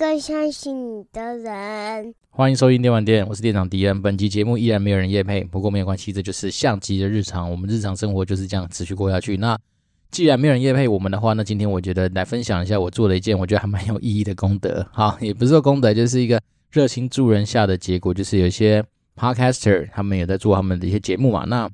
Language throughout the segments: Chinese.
更相信你的人。欢迎收听电玩店，我是店长迪恩。本期节目依然没有人夜配，不过没有关系，这就是相机的日常。我们日常生活就是这样持续过下去。那既然没有人夜配我们的话，那今天我觉得来分享一下我做了一件我觉得还蛮有意义的功德。好，也不是说功德，就是一个热心助人下的结果。就是有一些 podcaster 他们也在做他们的一些节目嘛。那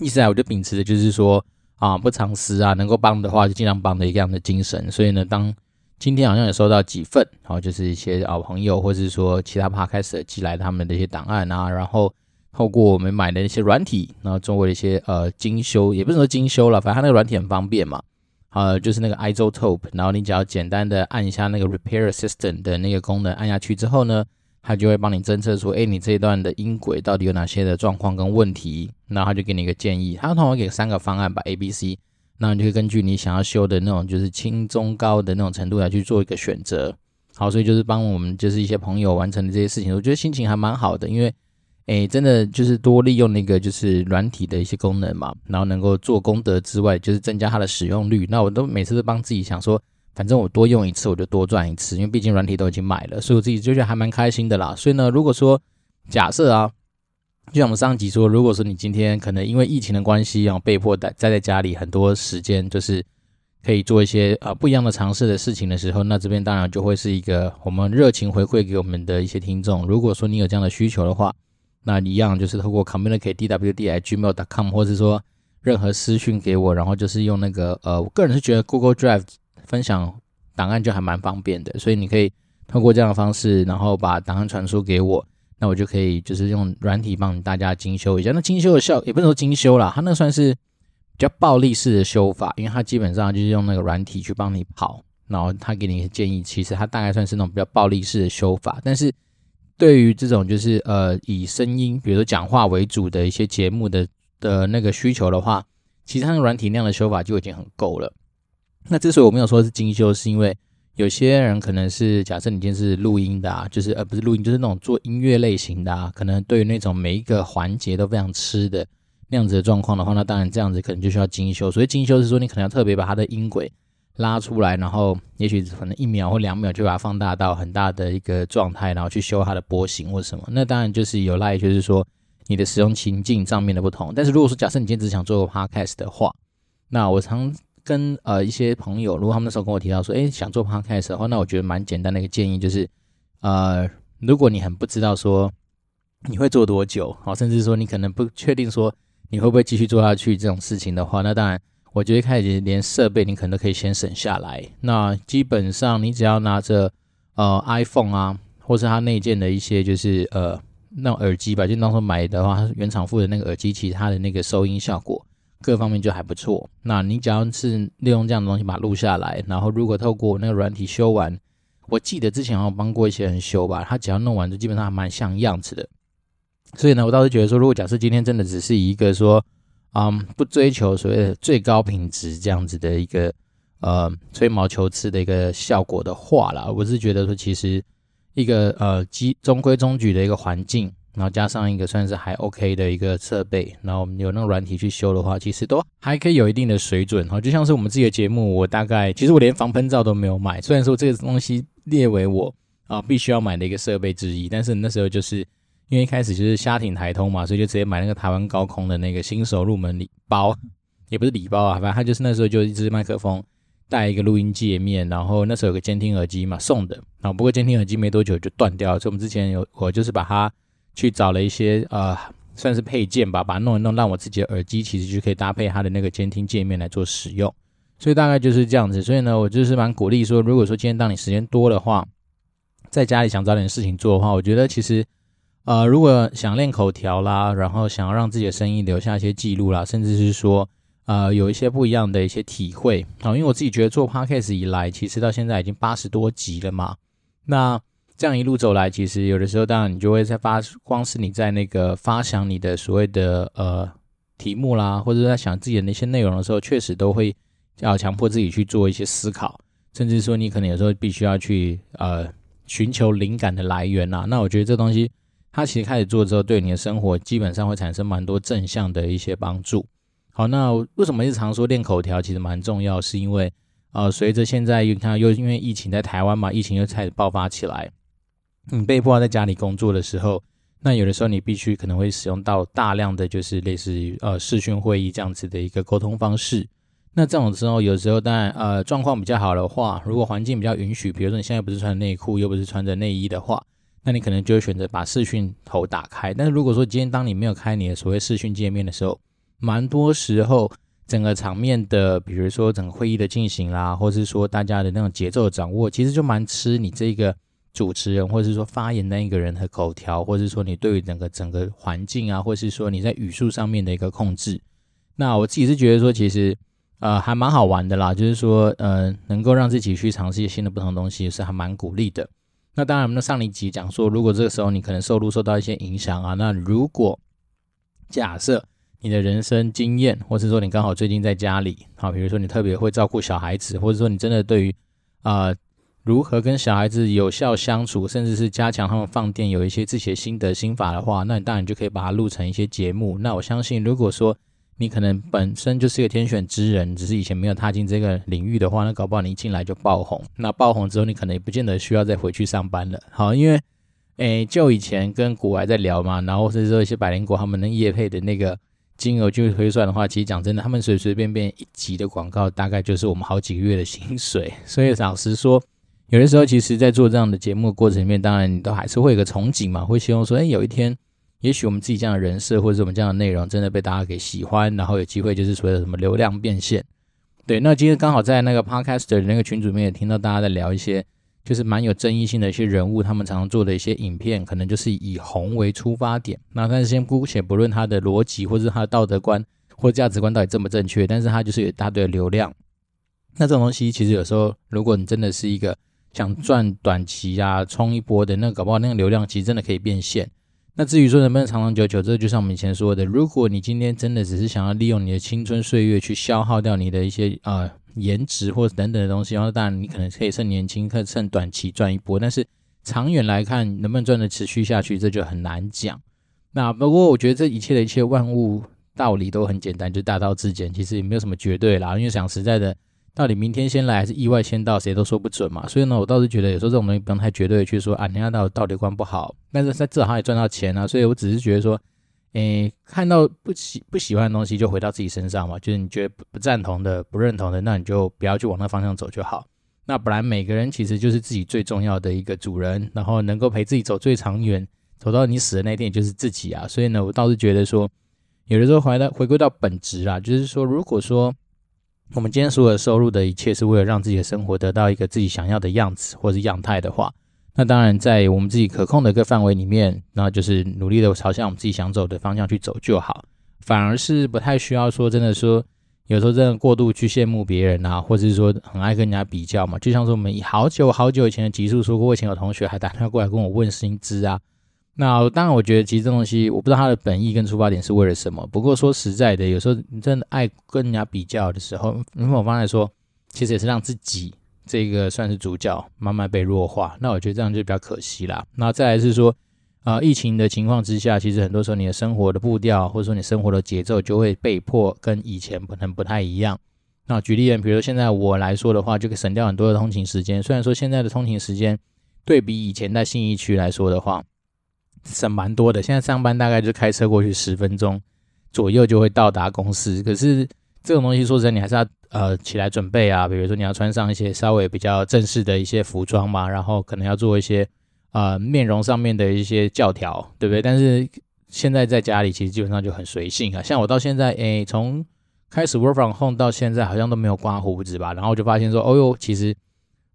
意思啊，我就秉持的就是说啊，不藏私啊，能够帮的话就尽量帮的一个样的精神。所以呢，当今天好像也收到几份，然后就是一些好朋友，或者是说其他 p 开始寄来他们的一些档案啊，然后透过我们买的一些软体，然后做过一些呃精修，也不是说精修了，反正它那个软体很方便嘛，呃，就是那个 iZotope，然后你只要简单的按一下那个 Repair Assistant 的那个功能，按下去之后呢，它就会帮你侦测出，哎，你这一段的音轨到底有哪些的状况跟问题，然后它就给你一个建议，它通常给三个方案吧，A、B、C。那你就可以根据你想要修的那种，就是轻、中、高的那种程度来去做一个选择。好，所以就是帮我们就是一些朋友完成的这些事情，我觉得心情还蛮好的，因为，诶，真的就是多利用那个就是软体的一些功能嘛，然后能够做功德之外，就是增加它的使用率。那我都每次都帮自己想说，反正我多用一次我就多赚一次，因为毕竟软体都已经买了，所以我自己就觉得还蛮开心的啦。所以呢，如果说假设啊。就像我们上集说，如果说你今天可能因为疫情的关系，然后被迫待待在家里很多时间，就是可以做一些呃不一样的尝试的事情的时候，那这边当然就会是一个我们热情回馈给我们的一些听众。如果说你有这样的需求的话，那一样就是透过 communicate d w d i gmail dot com，或者说任何私讯给我，然后就是用那个呃，我个人是觉得 Google Drive 分享档案就还蛮方便的，所以你可以透过这样的方式，然后把档案传输给我。那我就可以就是用软体帮大家精修一下。那精修的效也不能说精修啦，它那算是比较暴力式的修法，因为它基本上就是用那个软体去帮你跑，然后他给你一个建议，其实它大概算是那种比较暴力式的修法。但是对于这种就是呃以声音，比如说讲话为主的一些节目的的那个需求的话，其实它的软体那样的修法就已经很够了。那之所以我没有说是精修，是因为。有些人可能是假设你今天是录音的啊，就是呃不是录音，就是那种做音乐类型的啊，可能对于那种每一个环节都非常吃的那样子的状况的话，那当然这样子可能就需要精修。所以精修是说你可能要特别把它的音轨拉出来，然后也许可能一秒或两秒就把它放大到很大的一个状态，然后去修它的波形或什么。那当然就是有赖于，就是说你的使用情境上面的不同。但是如果说假设你今天只想做个 podcast 的话，那我常。跟呃一些朋友，如果他们那时候跟我提到说，诶，想做 podcast 的话，那我觉得蛮简单的一个建议就是，呃，如果你很不知道说你会做多久，好，甚至说你可能不确定说你会不会继续做下去这种事情的话，那当然，我觉得开始连设备你可能都可以先省下来。那基本上你只要拿着呃 iPhone 啊，或是它内建的一些就是呃那种耳机吧，就当时买的话，它原厂附的那个耳机，其实它的那个收音效果。各方面就还不错。那你只要是利用这样的东西把它录下来，然后如果透过那个软体修完，我记得之前好像帮过一些人修吧，他只要弄完就基本上还蛮像样子的。所以呢，我倒是觉得说，如果假设今天真的只是一个说，嗯，不追求所谓的最高品质这样子的一个呃吹毛求疵的一个效果的话啦，我是觉得说，其实一个呃基中规中矩的一个环境。然后加上一个算是还 OK 的一个设备，然后我们有那个软体去修的话，其实都还可以有一定的水准。哈，就像是我们自己的节目，我大概其实我连防喷罩都没有买，虽然说这个东西列为我啊必须要买的一个设备之一，但是那时候就是因为一开始就是瞎挺台通嘛，所以就直接买那个台湾高空的那个新手入门礼包，也不是礼包啊，反正他就是那时候就一支麦克风带一个录音界面，然后那时候有个监听耳机嘛送的，然后不过监听耳机没多久就断掉了，所以我们之前有我就是把它。去找了一些呃，算是配件吧，把它弄一弄，让我自己的耳机其实就可以搭配它的那个监听界面来做使用。所以大概就是这样子。所以呢，我就是蛮鼓励说，如果说今天当你时间多的话，在家里想找点事情做的话，我觉得其实呃，如果想练口条啦，然后想要让自己的声音留下一些记录啦，甚至是说呃，有一些不一样的一些体会啊，因为我自己觉得做 Podcast 以来，其实到现在已经八十多集了嘛，那。这样一路走来，其实有的时候，当然你就会在发，光是你在那个发想你的所谓的呃题目啦，或者在想自己的那些内容的时候，确实都会要强迫自己去做一些思考，甚至说你可能有时候必须要去呃寻求灵感的来源呐。那我觉得这东西它其实开始做之后，对你的生活基本上会产生蛮多正向的一些帮助。好，那为什么日常说练口条其实蛮重要，是因为。呃，随着现在又看又因为疫情在台湾嘛，疫情又开始爆发起来，你被迫在家里工作的时候，那有的时候你必须可能会使用到大量的就是类似于呃视讯会议这样子的一个沟通方式。那这种时候，有时候当然呃状况比较好的话，如果环境比较允许，比如说你现在不是穿内裤，又不是穿着内衣的话，那你可能就会选择把视讯头打开。但是如果说今天当你没有开你的所谓视讯界面的时候，蛮多时候。整个场面的，比如说整个会议的进行啦，或是说大家的那种节奏的掌握，其实就蛮吃你这个主持人，或者是说发言那一个人的口条，或者是说你对于整个整个环境啊，或是说你在语速上面的一个控制。那我自己是觉得说，其实呃还蛮好玩的啦，就是说呃能够让自己去尝试一些新的不同的东西，是还蛮鼓励的。那当然，那上一集讲说，如果这个时候你可能收入受到一些影响啊，那如果假设。你的人生经验，或是说你刚好最近在家里，好，比如说你特别会照顾小孩子，或者说你真的对于啊、如何跟小孩子有效相处，甚至是加强他们放电，有一些自己的心得心法的话，那你当然就可以把它录成一些节目。那我相信，如果说你可能本身就是一个天选之人，只是以前没有踏进这个领域的话，那搞不好你一进来就爆红。那爆红之后，你可能也不见得需要再回去上班了。好，因为诶，就以前跟股癌在聊嘛，然后或者说一些百灵果他们能业配的那个。金额就推算的话，其实讲真的，他们随随便便一集的广告，大概就是我们好几个月的薪水。所以老实说，有的时候，其实，在做这样的节目的过程里面，当然你都还是会有个憧憬嘛，会希望说，哎，有一天，也许我们自己这样的人设，或者我们这样的内容，真的被大家给喜欢，然后有机会就是所谓的什么流量变现。对，那今天刚好在那个 Podcaster 的那个群组里面，也听到大家在聊一些。就是蛮有争议性的一些人物，他们常常做的一些影片，可能就是以红为出发点。那但是先姑且不论他的逻辑，或者是他的道德观或价值观到底正不正确，但是他就是有一大堆的流量。那这种东西其实有时候，如果你真的是一个想赚短期啊冲一波的，那搞不好那个流量其实真的可以变现。那至于说能不能长长久久，这就像我们以前说的，如果你今天真的只是想要利用你的青春岁月去消耗掉你的一些啊。呃颜值或者等等的东西，然后当然你可能可以趁年轻，可以趁短期赚一波，但是长远来看能不能赚得持续下去，这就很难讲。那不过我觉得这一切的一切万物道理都很简单，就大道至简，其实也没有什么绝对啦。因为想实在的，到底明天先来还是意外先到，谁都说不准嘛。所以呢，我倒是觉得有时候这种东西不用太绝对的去说啊，人家道道德观不好，但是在至少他也赚到钱啊。所以我只是觉得说。诶，看到不喜不喜欢的东西，就回到自己身上嘛。就是你觉得不不赞同的、不认同的，那你就不要去往那方向走就好。那本来每个人其实就是自己最重要的一个主人，然后能够陪自己走最长远，走到你死的那天，也就是自己啊。所以呢，我倒是觉得说，有的时候回到回归到本质啊，就是说，如果说我们今天所有收入的一切是为了让自己的生活得到一个自己想要的样子或是样态的话。那当然，在我们自己可控的一个范围里面，那就是努力的朝向我们自己想走的方向去走就好。反而是不太需要说真的说，有时候真的过度去羡慕别人啊，或者是说很爱跟人家比较嘛。就像说我们好久好久以前的集数说过，以前有同学还打电话过来跟我问薪资啊。那当然，我觉得其实这东西我不知道他的本意跟出发点是为了什么。不过说实在的，有时候你真的爱跟人家比较的时候，从某方面来说，其实也是让自己。这个算是主角慢慢被弱化，那我觉得这样就比较可惜啦。那再来是说，啊、疫情的情况之下，其实很多时候你的生活的步调或者说你生活的节奏就会被迫跟以前可能不太一样。那举例，比如说现在我来说的话，就可以省掉很多的通勤时间。虽然说现在的通勤时间对比以前在信义区来说的话，省蛮多的。现在上班大概就开车过去十分钟左右就会到达公司，可是这种东西说实在，你还是要。呃，起来准备啊，比如说你要穿上一些稍微比较正式的一些服装嘛，然后可能要做一些呃面容上面的一些教条，对不对？但是现在在家里其实基本上就很随性啊，像我到现在，诶，从开始 work from home 到现在好像都没有刮胡子吧，然后就发现说，哦哟，其实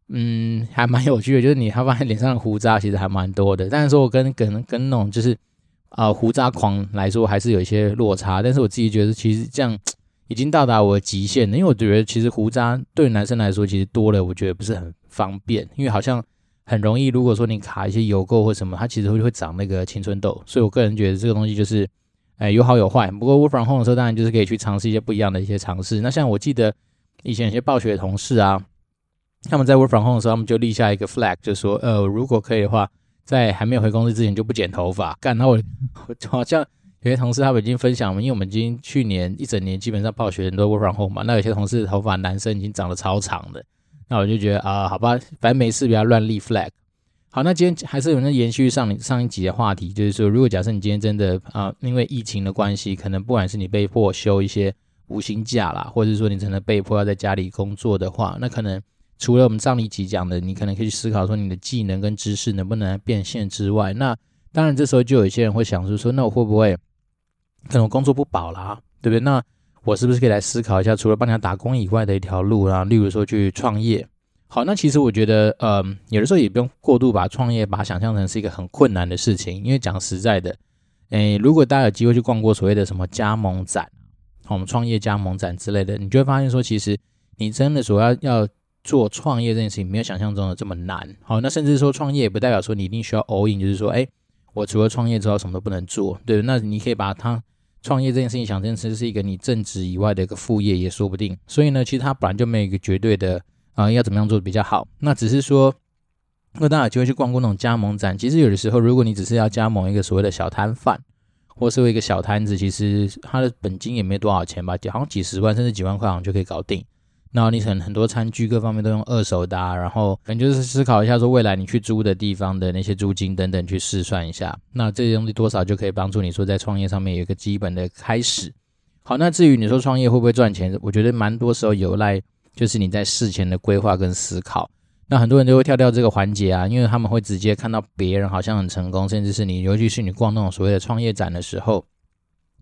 嗯还蛮有趣的，就是你还发现脸上的胡渣其实还蛮多的，但是说我跟跟跟那种就是啊、胡渣狂来说还是有一些落差，但是我自己觉得其实这样。已经到达我的极限了，因为我觉得其实胡渣对男生来说其实多了，我觉得不是很方便，因为好像很容易，如果说你卡一些油垢或什么，它其实会会长那个青春痘，所以我个人觉得这个东西就是，哎，有好有坏。不过 work from home 的时候，当然就是可以去尝试一些不一样的一些尝试。那像我记得以前有些暴雪的同事啊，他们在 work from home 的时候，他们就立下一个 flag，就说，呃，如果可以的话，在还没有回公司之前就不剪头发。干，那我 我好像。有些同事他们已经分享了，因为我们已经去年一整年基本上泡学生都 work from home 嘛，那有些同事的头发男生已经长得超长的，那我就觉得啊、好吧，反正没事，不要乱立 flag。好，那今天还是有人延续上上一集的话题，就是说，如果假设你今天真的啊、因为疫情的关系，可能不管是你被迫休一些无薪假啦，或者是说你真的被迫要在家里工作的话，那可能除了我们上一集讲的，你可能可以去思考说你的技能跟知识能不能变现之外，那当然这时候就有一些人会想说说，那我会不会可能我工作不保啦，对不对？那我是不是可以来思考一下，除了帮人家打工以外的一条路啊，例如说去创业？好，那其实我觉得，嗯，有的时候也不用过度把创业把它想象成是一个很困难的事情，因为讲实在的，诶，如果大家有机会去逛过所谓的什么加盟展，我们创业加盟展之类的，你就会发现说，其实你真的所要要做创业这件事情，没有想象中的这么难。好，那甚至说创业也不代表说你一定需要 all in，就是说，诶，我除了创业之后什么都不能做，对，那你可以把它创业这件事情想成是一个你正职以外的一个副业也说不定。所以呢，其实它本来就没有一个绝对的。啊，要怎么样做的比较好？那只是说，如果大家有机会去逛过那种加盟展，其实有的时候，如果你只是要加盟一个所谓的小摊贩，或是为一个小摊子，其实它的本金也没多少钱吧，好像几十万甚至几万块好像就可以搞定。然后你可能很多餐具各方面都用二手的，啊，然后可能就是思考一下说，未来你去租的地方的那些租金等等去试算一下，那这些东西多少就可以帮助你说在创业上面有一个基本的开始。好，那至于你说创业会不会赚钱，我觉得蛮多时候有赖。就是你在事前的规划跟思考，那很多人就会跳掉这个环节啊，因为他们会直接看到别人好像很成功，甚至是你，尤其是你逛那种所谓的创业展的时候，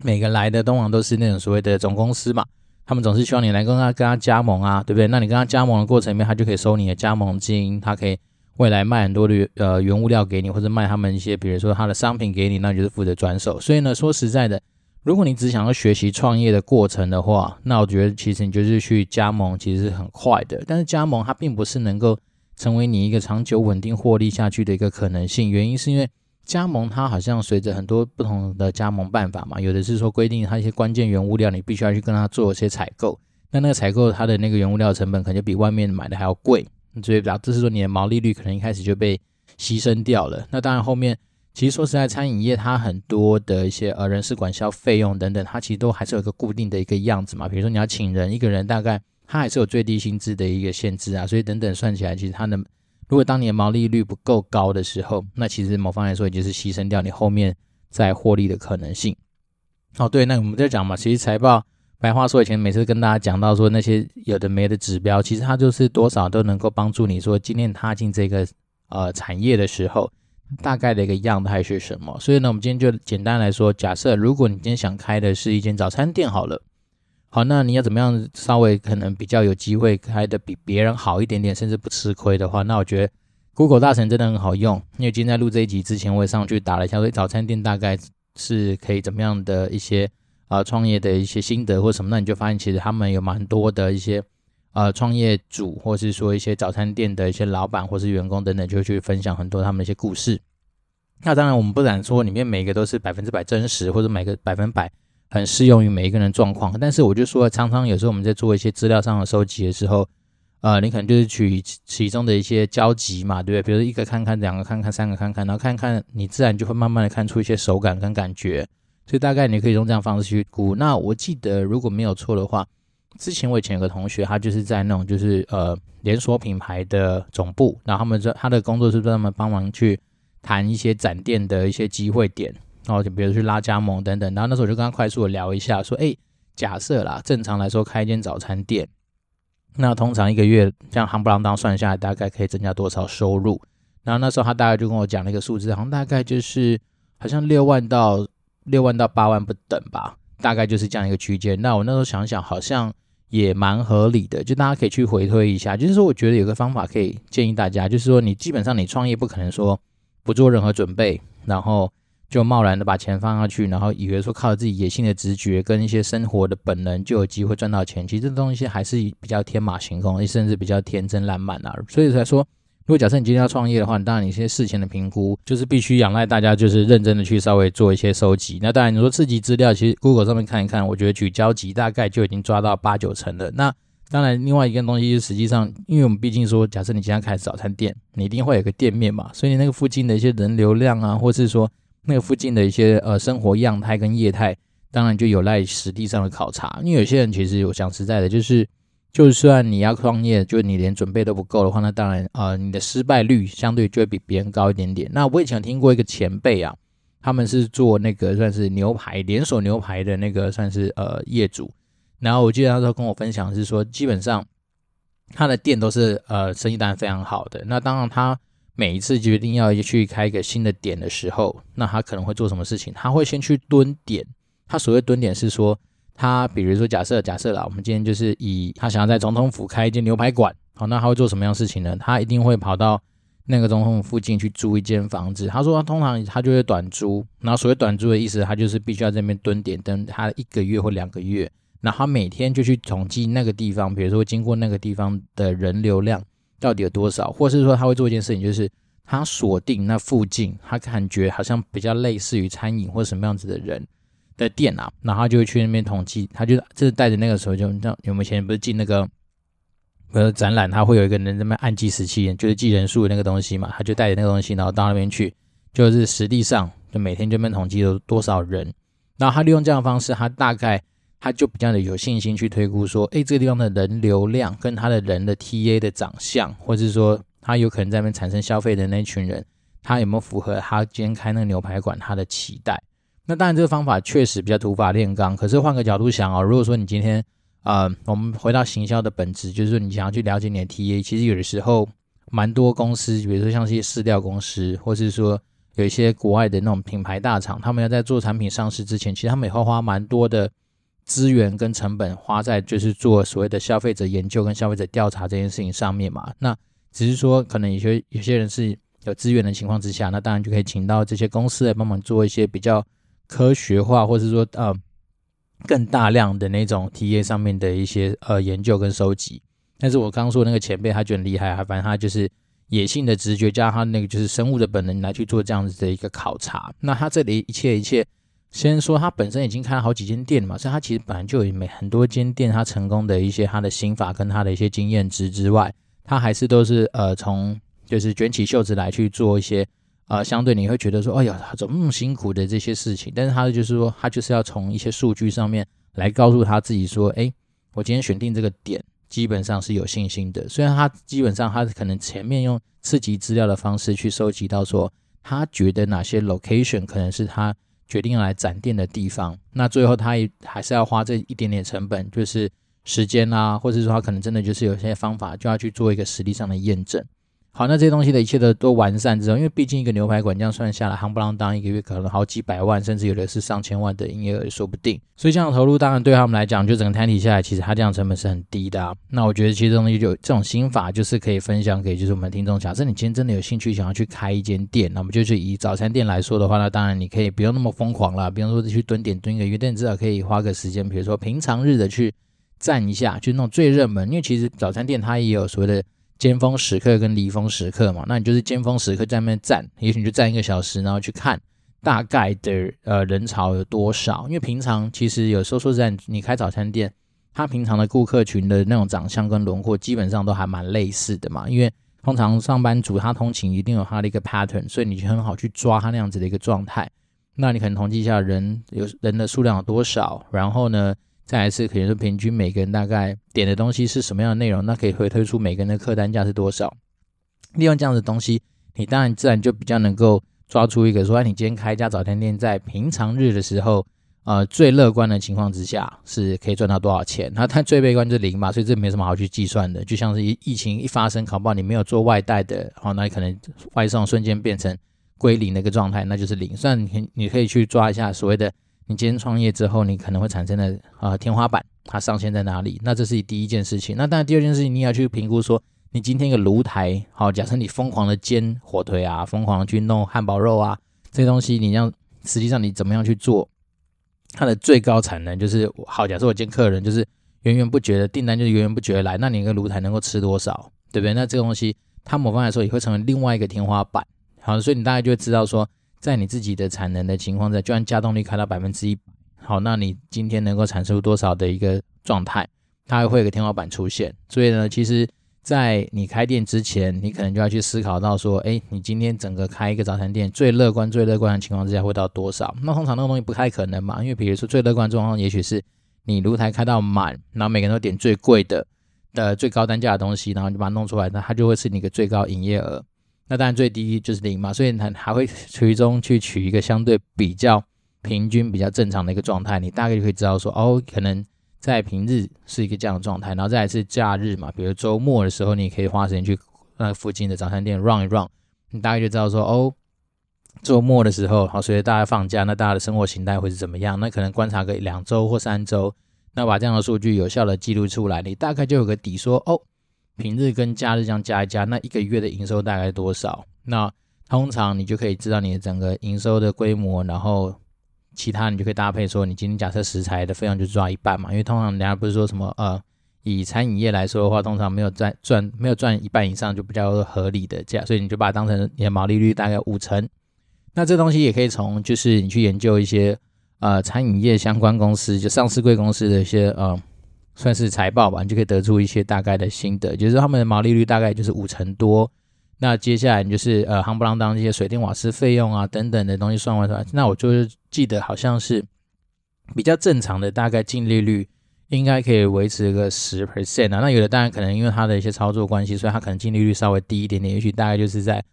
每个来的通常都是那种所谓的总公司嘛，他们总是希望你来跟他跟他加盟啊，对不对？那你跟他加盟的过程里面，他就可以收你的加盟金，他可以未来卖很多的呃原物料给你，或者卖他们一些比如说他的商品给你，那你就是负责转手。所以呢，说实在的。如果你只想要学习创业的过程的话，那我觉得其实你就是去加盟，其实是很快的。但是加盟它并不是能够成为你一个长久稳定获利下去的一个可能性。原因是因为加盟它好像随着很多不同的加盟办法嘛，有的是说规定它一些关键原物料你必须要去跟他做一些采购，那那个采购它的那个原物料成本可能就比外面买的还要贵，所以导致说你的毛利率可能一开始就被牺牲掉了。那当然后面。其实说实在，餐饮业它很多的一些呃人事管销费用等等，它其实都还是有一个固定的一个样子嘛。比如说你要请人，一个人大概它还是有最低薪资的一个限制啊。所以等等算起来，其实它的如果当你的毛利率不够高的时候，那其实某方来说也就是牺牲掉你后面再获利的可能性。哦，对，那我们在讲嘛，其实财报白话说以前每次跟大家讲到说那些有的没的指标，其实它就是多少都能够帮助你说今天踏进这个呃产业的时候。大概的一个样态是什么？所以呢，我们今天就简单来说，假设如果你今天想开的是一间早餐店，好了，好，那你要怎么样稍微可能比较有机会开的比别人好一点点，甚至不吃亏的话，那我觉得 Google 大神真的很好用。因为今天在录这一集之前，我也上去打了一下，所以早餐店大概是可以怎么样的一些啊、呃、创业的一些心得或什么，那你就发现其实他们有蛮多的一些。呃，创业主或是说一些早餐店的一些老板或是员工等等，就去分享很多他们的一些故事。那当然，我们不敢说里面每个都是百分之百真实，或者每个百分百很适用于每一个人状况。但是我就说，常常有时候我们在做一些资料上的收集的时候，呃，你可能就是取其中的一些交集嘛，对不对？比如一个看看，两个看看，三个看看，然后看看，你自然就会慢慢的看出一些手感跟感觉。所以大概你可以用这样方式去估。那我记得如果没有错的话。之前我以前有个同学，他就是在那种就是呃连锁品牌的总部，然后他们这他的工作是专门帮忙去谈一些展店的一些机会点，然后就比如去拉加盟等等。然后那时候我就跟他快速的聊一下，说，哎，假设啦，正常来说开一间早餐店，那通常一个月这样夯不啷当算下来，大概可以增加多少收入？然后那时候他大概就跟我讲了一个数字，好像大概就是好像六万到六万到八万不等吧，大概就是这样一个区间。那我那时候想想，好像。也蛮合理的，就大家可以去回推一下。就是说，我觉得有个方法可以建议大家，就是说，你基本上你创业不可能说不做任何准备，然后就贸然的把钱放下去，然后以为说靠自己野性的直觉跟一些生活的本能就有机会赚到钱。其实这东西还是比较天马行空，甚至比较天真烂漫啊。所以才说。如果假设你今天要创业的话，当然你一些事前的评估就是必须仰赖大家，就是认真的去稍微做一些收集。那当然你说刺激资料，其实 Google 上面看一看，我觉得举交集大概就已经抓到八九成了。那当然另外一个东西是实际上，因为我们毕竟说，假设你今天开始早餐店，你一定会有个店面嘛，所以你那个附近的一些人流量啊，或是说那个附近的一些呃生活样态跟业态，当然就有赖实地上的考察。因为有些人其实我讲实在的，就是就算你要创业，就你连准备都不够的话，那当然呃你的失败率相对就会比别人高一点点。那我以前听过一个前辈啊，他们是做那个算是牛排连锁牛排的那个算是呃业主，然后我记得他说跟我分享是说，基本上他的店都是呃生意当然非常好的。那当然他。每一次决定要去开一个新的点的时候，那他可能会做什么事情？他会先去蹲点。他所谓蹲点是说，他比如说假设假设啦，我们今天就是以他想要在总统府开一间牛排馆，好，那他会做什么样的事情呢？他一定会跑到那个总统府附近去租一间房子。他说他通常他就会短租，然后所谓短租的意思，他就是必须要在那边蹲点，等他一个月或两个月，然后他每天就去统计那个地方，比如说经过那个地方的人流量。到底有多少，或是说他会做一件事情，就是他锁定那附近，他感觉好像比较类似于餐饮或什么样子的人的店啊，然后他就会去那边统计，他就就是带着那个时候就像我们以前不是进那个呃展览，他会有一个人在那边按计时器，就是计人数的那个东西嘛，他就带着那个东西，然后到那边去，就是实际上就每天就那边统计有多少人，然后他利用这样的方式，他大概。他就比较的有信心去推估说，诶，这个地方的人流量跟他的人的 TA 的长相，或者是说他有可能在那边产生消费的那一群人，他有没有符合他今天开那个牛排馆他的期待？那当然这个方法确实比较土法炼钢，可是换个角度想哦，如果说你今天，呃，我们回到行销的本质，就是说你想要去了解你的 TA，其实有的时候蛮多公司，比如说像一些饲料公司，或是说有一些国外的那种品牌大厂，他们要在做产品上市之前，其实他们也会花蛮多的。资源跟成本花在就是做所谓的消费者研究跟消费者调查这件事情上面嘛，那只是说可能有些有些人是有资源的情况之下，那当然就可以请到这些公司来帮忙做一些比较科学化，或者说呃更大量的那种 TA 上面的一些呃研究跟收集。但是我刚刚说那个前辈，他就很厉害，反正他就是野性的直觉加他那个就是生物的本能来去做这样子的一个考察。那他这里一切一切。先说他本身已经开了好几间店嘛，所以他其实本来就有每很多间店，他成功的一些他的心法跟他的一些经验值之外，他还是都是呃从就是卷起袖子来去做一些呃相对你会觉得说，哎呀，他怎么那么辛苦的这些事情，但是他就是说他就是要从一些数据上面来告诉他自己说，哎，我今天选定这个点基本上是有信心的，虽然他基本上他可能前面用刺激资料的方式去收集到说，他觉得哪些 location 可能是他。决定来展店的地方，那最后他也还是要花这一点点成本，就是时间啊，或者说他可能真的就是有些方法，就要去做一个实力上的验证。好，那这些东西的一切的都完善之后，因为毕竟一个牛排馆这样算下来，夯不啷当一个月可能好几百万，甚至有的是上千万的营业额也说不定。所以这样投入当然对他们来讲，就整个摊体下来，其实他这样成本是很低的啊。那我觉得其实这东西就这种心法，就是可以分享给就是我们听众。假设你今天真的有兴趣想要去开一间店，那么就是以早餐店来说的话，那当然你可以不用那么疯狂了，比方说去蹲点蹲一个月，但至少可以花个时间，比如说平常日的去站一下，就那种最热门，因为其实早餐店它也有所谓的。尖峰时刻跟离峰时刻嘛，那你就是尖峰时刻在那边站，也许你就站一个小时，然后去看大概的呃人潮有多少。因为平常其实有时候说实在，你开早餐店，他平常的顾客群的那种长相跟轮廓基本上都还蛮类似的嘛。因为通常上班族他通勤一定有他的一个 pattern，所以你就很好去抓他那样子的一个状态。那你可能统计一下人有人的数量有多少，然后呢，再来是可能说平均每个人大概点的东西是什么样的内容，那可以回推出每个人的客单价是多少。利用这样的东西，你当然自然就比较能够抓出一个说，哎你今天开一家早餐店，在平常日的时候，呃，最乐观的情况之下是可以赚到多少钱。那它最悲观就是零嘛，所以这没什么好去计算的。就像是疫疫情一发生，考不好你没有做外带的，好，那你可能外送瞬间变成归零的一个状态，那就是零。虽然你你可以去抓一下所谓的。你今天创业之后，你可能会产生的啊、呃、天花板，它上限在哪里？那这是第一件事情。那当然，第二件事情，你也要去评估说，你今天一个炉台，好，假设你疯狂的煎火腿啊，疯狂去弄汉堡肉啊，这些东西，你要实际上你怎么样去做？它的最高产能就是好。假设我见客人就是源源不绝的订单，就是源源不绝的来，那你一个炉台能够吃多少？对不对？那这个东西，它某方来说也会成为另外一个天花板。好，所以你大概就会知道说。在你自己的产能的情况下，就算加动力开到百分之一，好，那你今天能够产出多少的一个状态，它会有个天花板出现。所以呢，其实在你开店之前，你可能就要去思考到说，哎，你今天整个开一个早餐店，最乐观、最乐观的情况之下会到多少？那通常那个东西不太可能嘛，因为比如说最乐观状况，也许是你炉台开到满，然后每个人都点最贵的、的最高单价的东西，然后你把它弄出来，那它就会是你个最高营业额。那当然最低就是零嘛，所以它还会从中去取一个相对比较平均、比较正常的一个状态，你大概就可以知道说，哦，可能。在平日是一个这样的状态，然后再来是假日嘛，比如周末的时候，你可以花时间去那附近的早餐店 run 一 run，你大概就知道说哦，周末的时候，好，随着大家放假，那大家的生活形态会是怎么样？那可能观察个两周或三周，那把这样的数据有效的记录出来，你大概就有个底，说哦，平日跟假日这样加一加，那一个月的营收大概多少？那通常你就可以知道你的整个营收的规模，然后。其他你就可以搭配说，你今天假设食材的费用就抓一半嘛，因为通常人家不是说什么呃，以餐饮业来说的话，通常没有赚赚没有赚一半以上就比较合理的价，所以你就把它当成你的毛利率大概五成。那这东西也可以从就是你去研究一些呃餐饮业相关公司就上市贵公司的一些呃算是财报吧，你就可以得出一些大概的心得，就是他们的毛利率大概就是五成多。那接下来你就是呃，夯不啷当这些水电瓦斯费用啊等等的东西算完出来，那我就是记得好像是比较正常的，大概净利率应该可以维持个十 percent 啊。那有的当然可能因为它的一些操作关系，所以它可能净利率稍微低一点点，也许大概就是在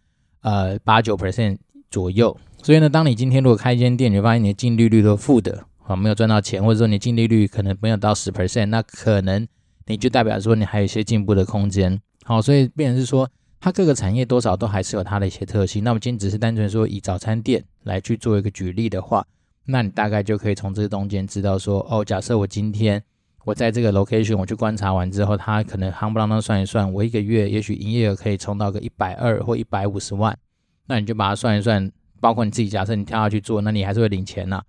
呃八九 percent 左右。所以呢，当你今天如果开一间店，你会发现你的净利率都负的啊，没有赚到钱，或者说你净利率可能没有到十 percent，那可能你就代表说你还有一些进步的空间。好，所以变成是说。它各个产业多少都还是有它的一些特性。那么今天只是单纯说以早餐店来去做一个举例的话，那你大概就可以从这个中间知道说，哦，假设我今天我在这个 location 我去观察完之后，它可能夯不啷当算一算，我一个月也许营业额可以冲到个一百二或一百五十万，那你就把它算一算，包括你自己假设你跳下去做，那你还是会领钱呐、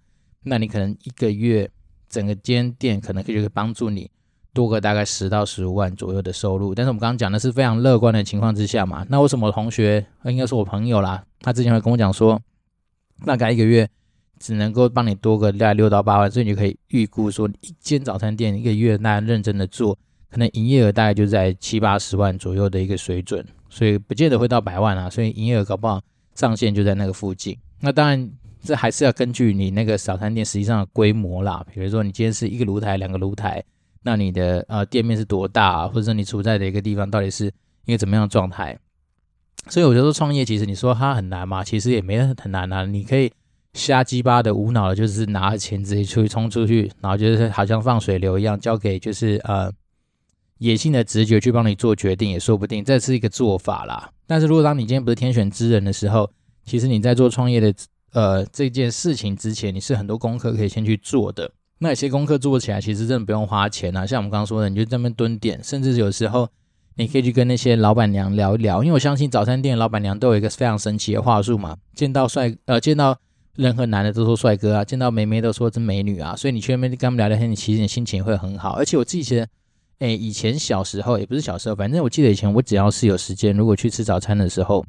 那你可能一个月整个间店可能可以就可以帮助你。多个大概十到十五万左右的收入，但是我们刚刚讲的是非常乐观的情况之下嘛。那为什么同学应该是我朋友啦？他之前会跟我讲说，大概一个月只能够帮你多个大概六到八万，所以你就可以预估说，一间早餐店一个月大家认真的做，可能营业额大概就在七八十万左右的一个水准，所以不见得会到百万啊。所以营业额搞不好上限就在那个附近。那当然，这还是要根据你那个早餐店实际上的规模啦。比如说你今天是一个炉台、两个炉台。那你的呃店面是多大啊，或者说你处在的一个地方到底是一个怎么样的状态？所以我觉得创业其实你说它很难嘛，其实也没很难啊。你可以瞎鸡巴的无脑的，就是拿钱直接出去冲出去，然后就是好像放水流一样，交给就是呃野性的直觉去帮你做决定也说不定，这是一个做法啦。但是如果当你今天不是天选之人的时候，其实你在做创业的呃这件事情之前，你是很多功课可以先去做的。那有些功课做起来，其实真的不用花钱啊。像我们刚刚说的，你就这边蹲点，甚至有时候你可以去跟那些老板娘聊一聊。因为我相信早餐店老板娘都有一个非常神奇的话术嘛。见到帅呃，见到任何男的都说帅哥啊，见到美眉都说真美女啊。所以你去那边跟他们聊聊天，你其实你心情会很好。而且我自己觉得，哎，以前小时候也不是小时候，反正我记得以前我只要是有时间，如果去吃早餐的时候，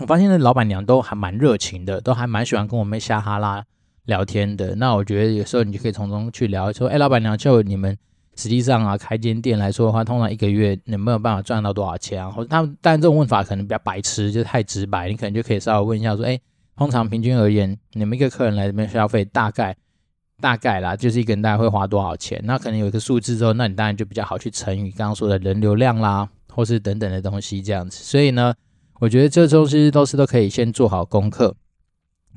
我发现那老板娘都还蛮热情的，都还蛮喜欢跟我们瞎哈拉。聊天的，那我觉得有时候你就可以从中去聊，说，哎，老板娘，就你们实际上啊，开间店来说的话，通常一个月你没有办法赚到多少钱啊？或者他们，但这种问法可能比较白痴，就太直白，你可能就可以稍微问一下，说，哎，通常平均而言，你们一个客人来这边消费，大概大概啦，就是一个人大概会花多少钱？那可能有一个数字之后，那你当然就比较好去乘以刚刚说的人流量啦，或是等等的东西这样子。所以呢，我觉得这东西都是都可以先做好功课。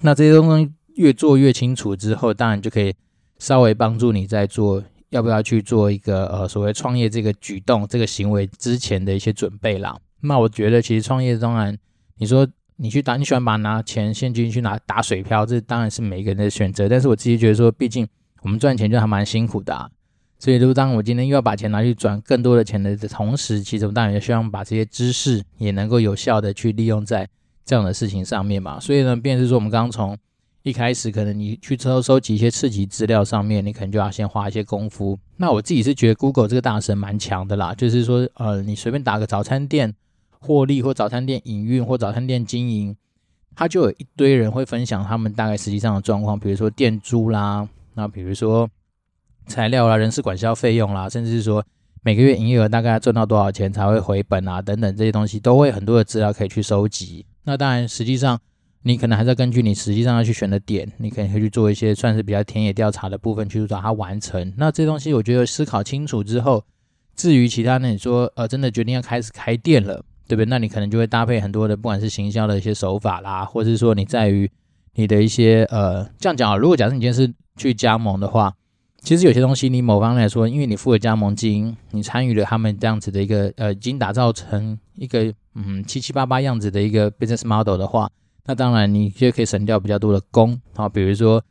那这些东西。越做越清楚之后，当然就可以稍微帮助你在做要不要去做一个呃所谓创业这个举动这个行为之前的一些准备啦。那我觉得其实创业当然，你说你去打，你喜欢把拿钱现金去拿打水漂，这当然是每一个人的选择。但是我自己觉得说，毕竟我们赚钱就还蛮辛苦的啊，所以如果当我今天又要把钱拿去赚更多的钱的同时，其实我当然也希望把这些知识也能够有效的去利用在这样的事情上面嘛。所以呢，便是说我们刚刚从一开始可能你去收收集一些刺激资料上面，你可能就要先花一些功夫。那我自己是觉得 Google 这个大神蛮强的啦，就是说，呃，你随便打个早餐店获利或早餐店营运或早餐店经营，它就有一堆人会分享他们大概实际上的状况，比如说店租啦，那比如说材料啦、人事管销费用啦，甚至是说每个月营业额大概要赚到多少钱才会回本啊，等等这些东西都会很多的资料可以去收集。那当然，实际上你可能还是要根据你实际上要去选的点，你可能会去做一些算是比较田野调查的部分去把它完成。那这东西我觉得思考清楚之后，至于其他呢，你说呃真的决定要开始开店了，对不对？那你可能就会搭配很多的，不管是行销的一些手法啦，或者是说你在于你的一些呃这样讲啊，如果假设你今天是去加盟的话。其实有些东西，你某方面来说，因为你付了加盟金，你参与了他们这样子的一个呃，已经打造成一个嗯七七八八样子的一个 business model 的话，那当然你就可以省掉比较多的工啊，比如说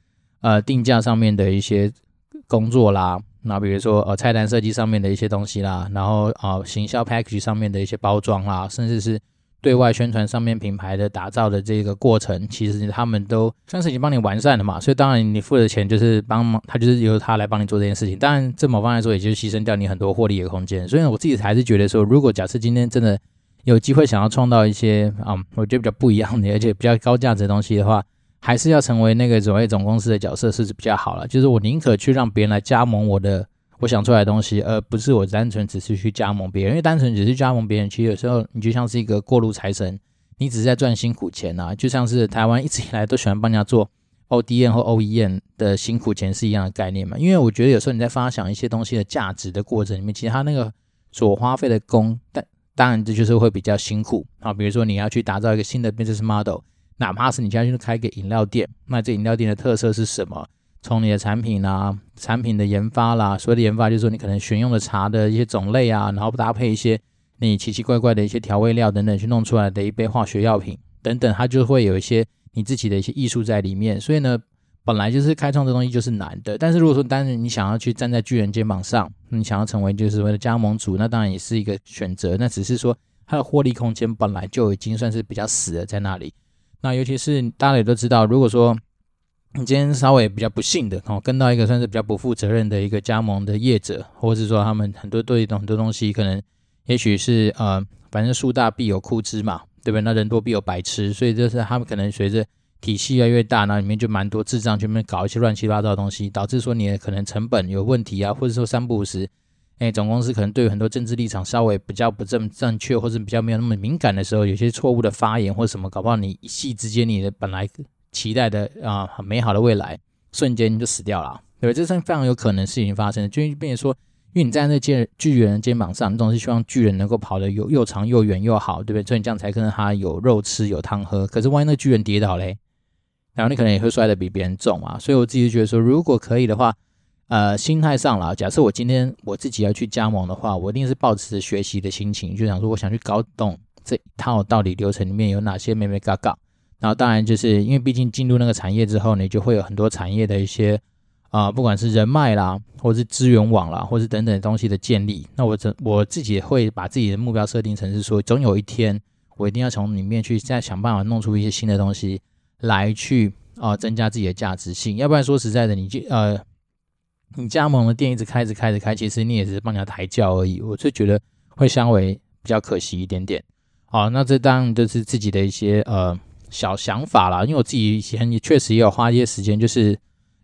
呃定价上面的一些工作啦，那比如说呃菜单设计上面的一些东西啦，然后啊、呃、行销 package 上面的一些包装啦，甚至是。对外宣传上面品牌的打造的这个过程，其实他们都算是已经帮你完善了嘛，所以当然你付的钱就是帮忙，他就是由他来帮你做这件事情。当然，这某方来说，也就是牺牲掉你很多获利的空间。所以我自己还是觉得说，如果假设今天真的有机会想要创造一些啊、嗯，我觉得比较不一样的，而且比较高价值的东西的话，还是要成为那个所谓总公司的角色是比较好了。就是我宁可去让别人来加盟我的。我想出来的东西，而不是我单纯只是去加盟别人，因为单纯只是加盟别人，其实有时候你就像是一个过路财神，你只是在赚辛苦钱呐、啊，就像是台湾一直以来都喜欢帮人家做 O D N 或 OEM 的辛苦钱是一样的概念嘛。因为我觉得有时候你在发想一些东西的价值的过程里面，其实它那个所花费的工，但当然这就是会比较辛苦啊。比如说你要去打造一个新的 business model，哪怕是你现在去开个饮料店，那这饮料店的特色是什么？从你的产品啊，产品的研发啦，所谓的研发就是说你可能选用的茶的一些种类啊，然后搭配一些你奇奇怪怪的一些调味料等等，去弄出来的一杯化学药品等等，它就会有一些你自己的一些艺术在里面。所以呢，本来就是开创这东西就是难的。但是如果说单纯你想要去站在巨人肩膀上，你想要成为就是所谓的加盟主，那当然也是一个选择。那只是说它的获利空间本来就已经算是比较死了在那里。那尤其是大家也都知道，如果说你今天稍微比较不幸的哦，跟到一个算是比较不负责任的一个加盟的业者，或者是说他们很多对很多东西可能，也许是呃，反正树大必有枯枝嘛，对不对？那人多必有白痴，所以就是他们可能随着体系越来越大，那里面就蛮多智障去那边搞一些乱七八糟的东西，导致说你的可能成本有问题啊，或者说三不五时，哎，总公司可能对很多政治立场稍微比较不正正确，或者比较没有那么敏感的时候，有些错误的发言或什么，搞不好你一系之间你的本来。期待的啊，很美好的未来，瞬间就死掉了，对，这是非常有可能事情发生的。就变成说，因为你站在那肩巨人的肩膀上，你总是希望巨人能够跑得又又长又远又好，对不对？所以你这样才可能他有肉吃有汤喝。可是万一那巨人跌倒嘞，然后你可能也会摔得比别人重啊。所以我自己就觉得说，如果可以的话，呃，心态上啦，假设我今天我自己要去加盟的话，我一定是抱持着学习的心情，就想说，我想去搞懂这一套到底流程里面有哪些眉眉角角。然后当然就是因为毕竟进入那个产业之后呢，你就会有很多产业的一些啊、不管是人脉啦，或是资源网啦，或是等等东西的建立。那我这我自己会把自己的目标设定成是说，总有一天我一定要从里面去再想办法弄出一些新的东西来去啊、增加自己的价值性。要不然说实在的，你就呃，你加盟的店一直开着开着开，其实你也是帮人家抬轿而已。我就觉得会稍微比较可惜一点点。好，那这当然就是自己的一些呃。小想法啦，因为我自己以前也确实也有花一些时间，就是，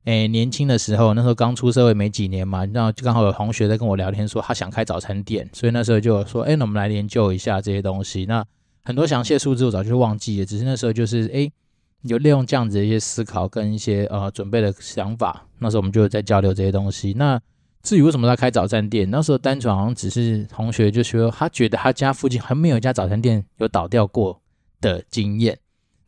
诶、年轻的时候，那时候刚出社会没几年嘛，然后刚好有同学在跟我聊天，说他想开早餐店，所以那时候就说，诶、欸，那我们来研究一下这些东西。那很多详细的数字我早就忘记了，只是那时候就是，诶、欸，有利用这样子的一些思考跟一些呃准备的想法，那时候我们就在交流这些东西。那至于为什么他开早餐店，那时候单纯好像只是同学就说他觉得他家附近还没有一家早餐店有倒掉过的经验。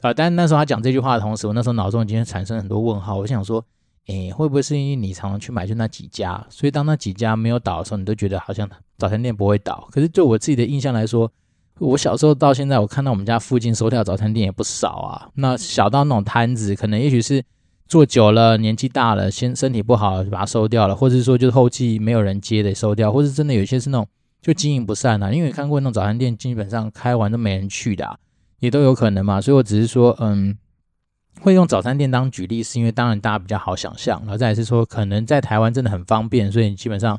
啊！但是那时候他讲这句话的同时，我那时候脑中已经产生很多问号。我想说，诶，会不会是因为你常常去买就那几家，所以当那几家没有倒的时候，你都觉得好像早餐店不会倒？可是就我自己的印象来说，我小时候到现在，我看到我们家附近收掉早餐店也不少啊。那小到那种摊子，可能也许是做久了，年纪大了，先身体不好就把它收掉了，或者是说就是后期没有人接的收掉，或者真的有些是那种就经营不善啊。因为看过那种早餐店，基本上开完都没人去的啊。也都有可能嘛，所以我只是说，嗯，会用早餐店当举例，是因为当然大家比较好想象，然后再来是说，可能在台湾真的很方便，所以基本上，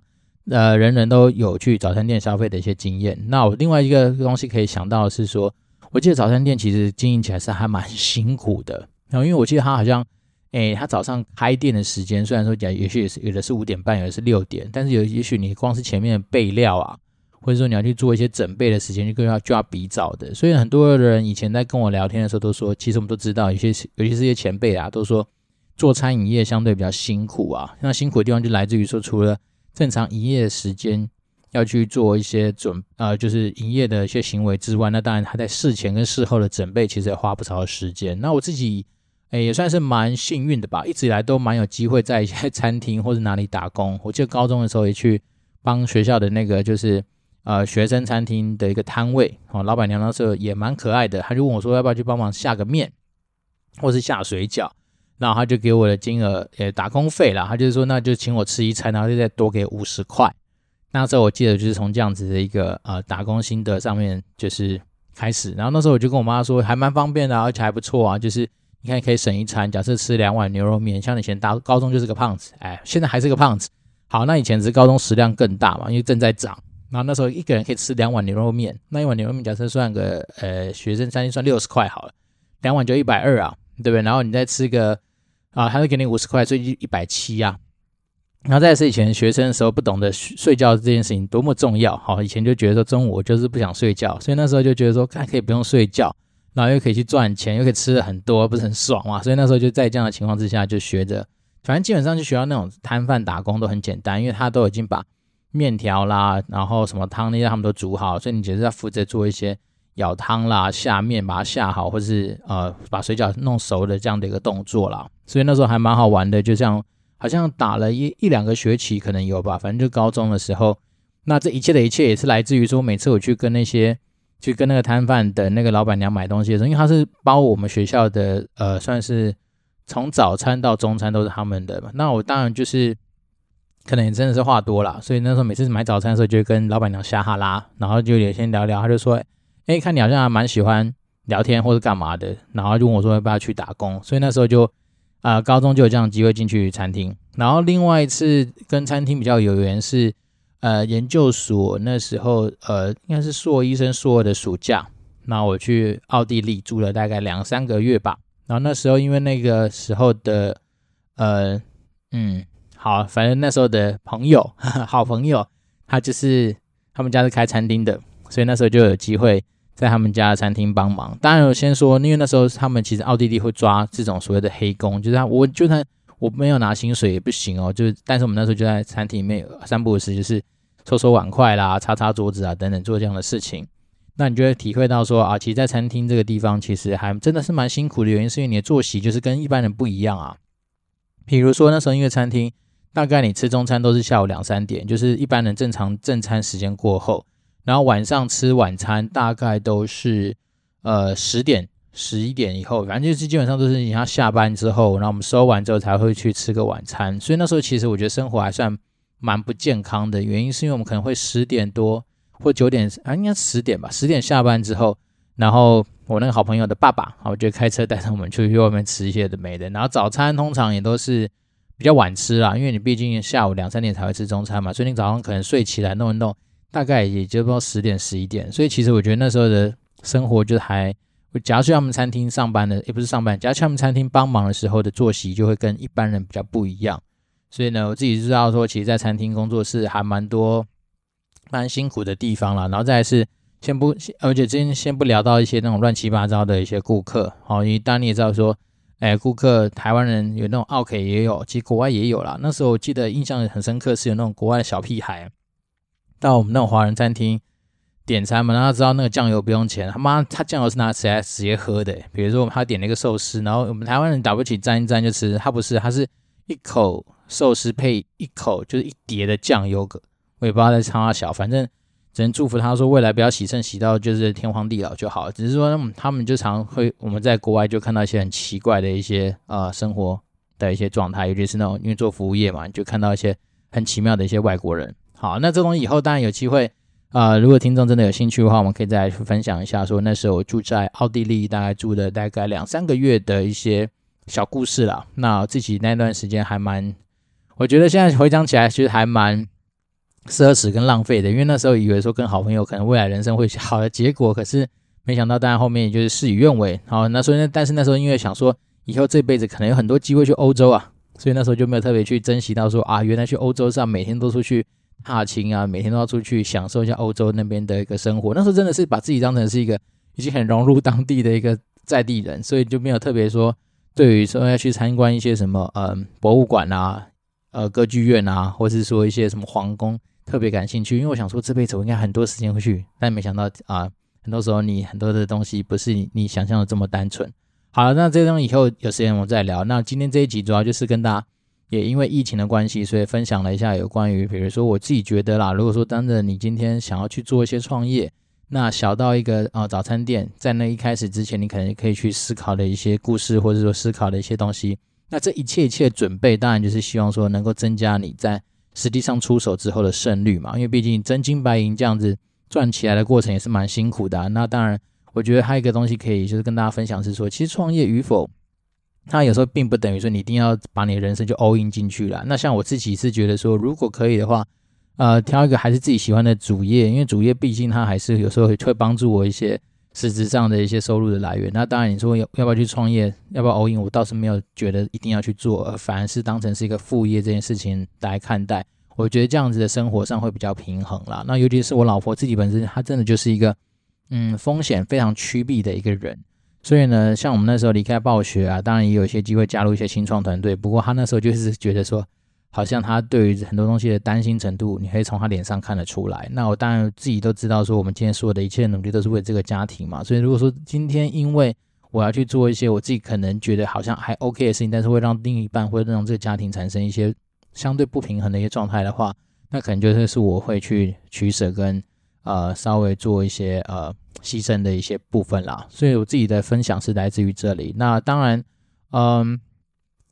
呃，人人都有去早餐店消费的一些经验。那我另外一个东西可以想到的是说，我记得早餐店其实经营起来是还蛮辛苦的，然后因为我记得他好像，诶，他早上开店的时间虽然说讲，也许也是有的是五点半，有的是六点，但是有也许你光是前面的备料啊，或者说你要去做一些准备的时间，就更要就要比早的。所以很多人以前在跟我聊天的时候都说，其实我们都知道，有些尤其是一些前辈啊，都说做餐饮业相对比较辛苦啊。那辛苦的地方就来自于说，除了正常营业的时间要去做一些准呃，就是营业的一些行为之外，那当然他在事前跟事后的准备其实也花不少的时间。那我自己。诶，也算是蛮幸运的吧，一直以来都蛮有机会在一些餐厅或者哪里打工。我记得高中的时候也去帮学校的那个就是呃学生餐厅的一个摊位哦，老板娘那时候也蛮可爱的，她就问我说要不要去帮忙下个面，或是下水饺，然后她就给我的金额也打工费啦，她就是说那就请我吃一餐，然后就再多给五十块。那时候我记得就是从这样子的一个呃打工心得上面就是开始，然后那时候我就跟我妈说还蛮方便的，而且还不错啊，就是。你看，可以省一餐。假设吃两碗牛肉面，像以前大高中就是个胖子，哎，现在还是个胖子。好，那以前是高中食量更大嘛，因为正在长。然后那时候一个人可以吃两碗牛肉面，那一碗牛肉面假设算个呃学生餐厅算六十块好了，两碗就一百二啊，对不对？然后你再吃个啊，他会给你五十块，所以一百七啊。然后再是以前学生的时候不懂得睡觉这件事情多么重要，好，以前就觉得说中午我就是不想睡觉，所以那时候就觉得说，看可以不用睡觉。然后又可以去赚钱，又可以吃的很多，不是很爽嘛？所以那时候就在这样的情况之下，就学着，反正基本上就学到那种摊贩打工都很简单，因为他都已经把面条啦，然后什么汤那些他们都煮好，所以你只是要负责做一些舀汤啦、下面把它下好，或是呃把水饺弄熟的这样的一个动作啦。所以那时候还蛮好玩的，就像好像打了一一两个学期可能有吧，反正就高中的时候，那这一切的一切也是来自于说，每次我去跟那些。去跟那个摊贩的那个老板娘买东西的时候，因为他是包我们学校的，呃，算是从早餐到中餐都是他们的嘛。那我当然就是可能也真的是话多了，所以那时候每次买早餐的时候，就跟老板娘瞎哈拉，然后就也先聊聊。他就说：“哎，看你好像还蛮喜欢聊天或者干嘛的。”然后就问我说：“要不要去打工？”所以那时候就啊、高中就有这样机会进去餐厅。然后另外一次跟餐厅比较有缘是。呃，研究所那时候，呃，应该是硕医生硕二的暑假，那我去奥地利住了大概两三个月吧。然后那时候因为那个时候的，呃，嗯，好，反正那时候的朋友，呵 呵好朋友，他就是他们家是开餐厅的，所以那时候就有机会在他们家餐厅帮忙。当然，我先说，因为那时候他们其实奥地利会抓这种所谓的黑工，就是他，我就算。我没有拿薪水也不行哦，就是，但是我们那时候就在餐厅里面三不五时，就是收收碗筷啦、擦擦桌子啊等等做这样的事情。那你就会体会到说啊，其实，在餐厅这个地方，其实还真的是蛮辛苦的。原因是因为你的作息就是跟一般人不一样啊。比如说那时候因为餐厅，大概你吃中餐都是下午两三点，就是一般人正常正餐时间过后，然后晚上吃晚餐大概都是呃十点。十一点以后，反正就是基本上都是你要下班之后，然后我们收完之后才会去吃个晚餐。所以那时候其实我觉得生活还算蛮不健康的，原因是因为我们可能会十点多或九点啊，应该十点吧，十点下班之后，然后我那个好朋友的爸爸，我就开车带着我们出去外面吃一些的没的。然后早餐通常也都是比较晚吃啦，因为你毕竟下午两三点才会吃中餐嘛，所以你早上可能睡起来弄一弄，大概也就到十点十一点。所以其实我觉得那时候的生活就还。我假如去他们餐厅上班的，也不是上班，假如去他们餐厅帮忙的时候的作息就会跟一般人比较不一样。所以呢，我自己知道说，其实，在餐厅工作是还蛮多蛮辛苦的地方啦。然后再是，先不，而且今天先不聊到一些那种乱七八糟的一些顾客。好，因为当然你也知道说，哎，顾客台湾人有那种奥客也有，其实国外也有啦。那时候我记得印象很深刻，是有那种国外的小屁孩到我们那种华人餐厅。点餐嘛，让他知道那个酱油不用钱。他妈，他酱油是拿起来直接喝的。比如说，我们他点了一个寿司，然后我们台湾人打不起沾一沾就吃，他不是，他是一口寿司配一口就是一碟的酱油。我也不知道在唱他小，反正只能祝福他说未来不要洗肾洗到就是天荒地老就好。只是说他们就常会我们在国外就看到一些很奇怪的一些呃生活的一些状态，尤其是那种因为做服务业嘛，就看到一些很奇妙的一些外国人。好，那这种以后当然有机会。啊、呃，如果听众真的有兴趣的话，我们可以再来分享一下，说那时候我住在奥地利，大概住了大概两三个月的一些小故事啦。那自己那段时间还蛮，我觉得现在回想起来，其实还蛮奢侈跟浪费的，因为那时候以为说跟好朋友可能未来人生会好的结果，可是没想到，当然后面也就是事与愿违。好，那所以呢，但是那时候因为想说以后这辈子可能有很多机会去欧洲啊，所以那时候就没有特别去珍惜到说啊，原来去欧洲上每天都出去踏青啊，每天都要出去享受一下欧洲那边的一个生活。那时候真的是把自己当成是一个已经很融入当地的一个在地人，所以就没有特别说对于说要去参观一些什么嗯博物馆啊、呃歌剧院啊，或是说一些什么皇宫特别感兴趣，因为我想说这辈子我应该很多时间会去，但没想到啊，很多时候你很多的东西不是你你想象的这么单纯。好了，那这种以后有时间我们再聊。那今天这一集主要就是跟大家，也因为疫情的关系，所以分享了一下有关于，比如说我自己觉得啦，如果说当着你今天想要去做一些创业，那小到一个呃早餐店，在那一开始之前，你可能可以去思考的一些故事，或者说思考的一些东西。那这一切一切准备，当然就是希望说能够增加你在实际上出手之后的胜率嘛。因为毕竟真金白银这样子赚起来的过程也是蛮辛苦的。那当然。我觉得还有一个东西可以就是跟大家分享是说，其实创业与否，它有时候并不等于说你一定要把你的人生就 all in 进去了。那像我自己是觉得说，如果可以的话，呃，挑一个还是自己喜欢的主业，因为主业毕竟它还是有时候会会帮助我一些实质上的一些收入的来源。那当然你说要要不要去创业，要不要 all in，我倒是没有觉得一定要去做，而反而是当成是一个副业这件事情来看待。我觉得这样子的生活上会比较平衡啦。那尤其是我老婆自己本身，她真的就是一个。嗯，风险非常趋避的一个人，所以呢，像我们那时候离开暴雪啊，当然也有一些机会加入一些新创团队。不过他那时候就是觉得说，好像他对于很多东西的担心程度，你可以从他脸上看得出来。那我当然自己都知道，说我们今天所有的一切努力都是为这个家庭嘛。所以如果说今天因为我要去做一些我自己可能觉得好像还 OK 的事情，但是会让另一半会让这个家庭产生一些相对不平衡的一些状态的话，那可能就是是我会去取舍跟。呃，稍微做一些呃牺牲的一些部分啦，所以我自己的分享是来自于这里。那当然，嗯、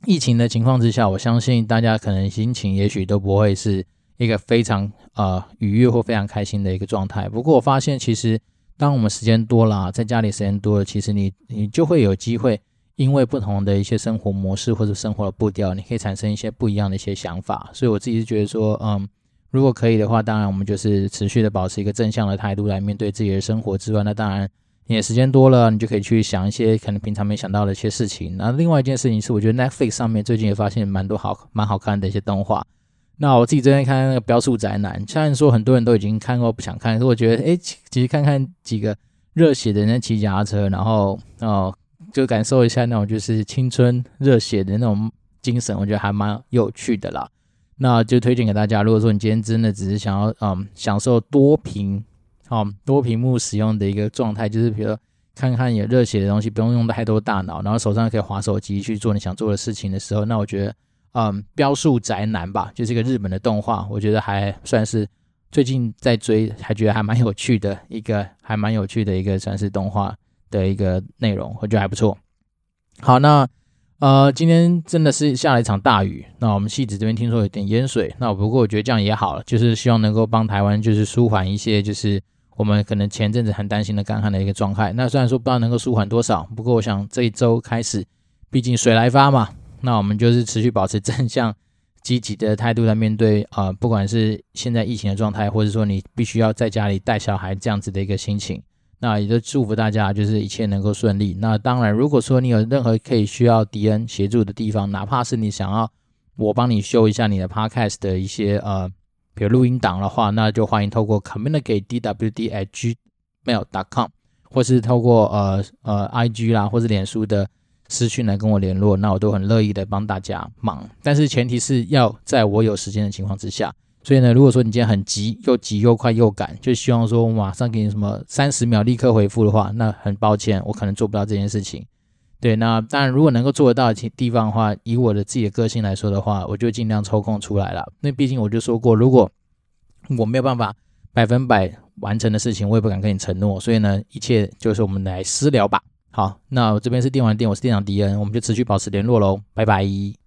疫情的情况之下，我相信大家可能心情也许都不会是一个非常呃愉悦或非常开心的一个状态。不过我发现，其实当我们时间多了，在家里时间多了，其实你你就会有机会，因为不同的一些生活模式或者生活的步调，你可以产生一些不一样的一些想法。所以我自己是觉得说，嗯。如果可以的话，当然我们就是持续的保持一个正向的态度来面对自己的生活之外，那当然你时间多了，你就可以去想一些可能平常没想到的一些事情。那另外一件事情是，我觉得 Netflix 上面最近也发现蛮多好蛮好看的一些动画。那我自己最近看那个《飙速宅男》，虽然说很多人都已经看过不想看，可是我觉得诶，其实看看几个热血的人骑脚踏车，然后哦就感受一下那种就是青春热血的那种精神，我觉得还蛮有趣的啦。那就推荐给大家。如果说你今天真的只是想要嗯享受多屏，好、多屏幕使用的一个状态，就是比如说看看有热血的东西，不用用太多大脑，然后手上可以滑手机去做你想做的事情的时候，那我觉得嗯飙速宅男吧，就是一个日本的动画，我觉得还算是最近在追，还觉得还蛮有趣的一个，还蛮有趣的一个算是动画的一个内容，我觉得还不错。好，那。呃，今天真的是下了一场大雨。那我们戏子这边听说有点淹水。那不过我觉得这样也好了，就是希望能够帮台湾就是舒缓一些，就是我们可能前阵子很担心的干旱的一个状态。那虽然说不知道能够舒缓多少，不过我想这一周开始，毕竟水来发嘛，那我们就是持续保持正向积极的态度来面对啊、不管是现在疫情的状态，或者说你必须要在家里带小孩这样子的一个心情。那也就祝福大家，就是一切能够顺利。那当然，如果说你有任何可以需要迪恩协助的地方，哪怕是你想要我帮你修一下你的 podcast 的一些呃，比如录音档的话，那就欢迎透过 communicate dwdgmail dot com 或是透过呃呃 IG 啦，或是脸书的私讯来跟我联络，那我都很乐意的帮大家忙。但是前提是要在我有时间的情况之下。所以呢，如果说你今天很急，又急又快又赶，就希望说我马上给你什么三十秒立刻回复的话，那很抱歉，我可能做不到这件事情。对，那当然如果能够做得到的地方的话，以我的自己的个性来说的话，我就尽量抽空出来了。那毕竟我就说过，如果我没有办法百分百完成的事情，我也不敢跟你承诺。所以呢，一切就是我们来私聊吧。好，那我这边是电玩店，我是店长迪恩，我们就持续保持联络喽，拜拜。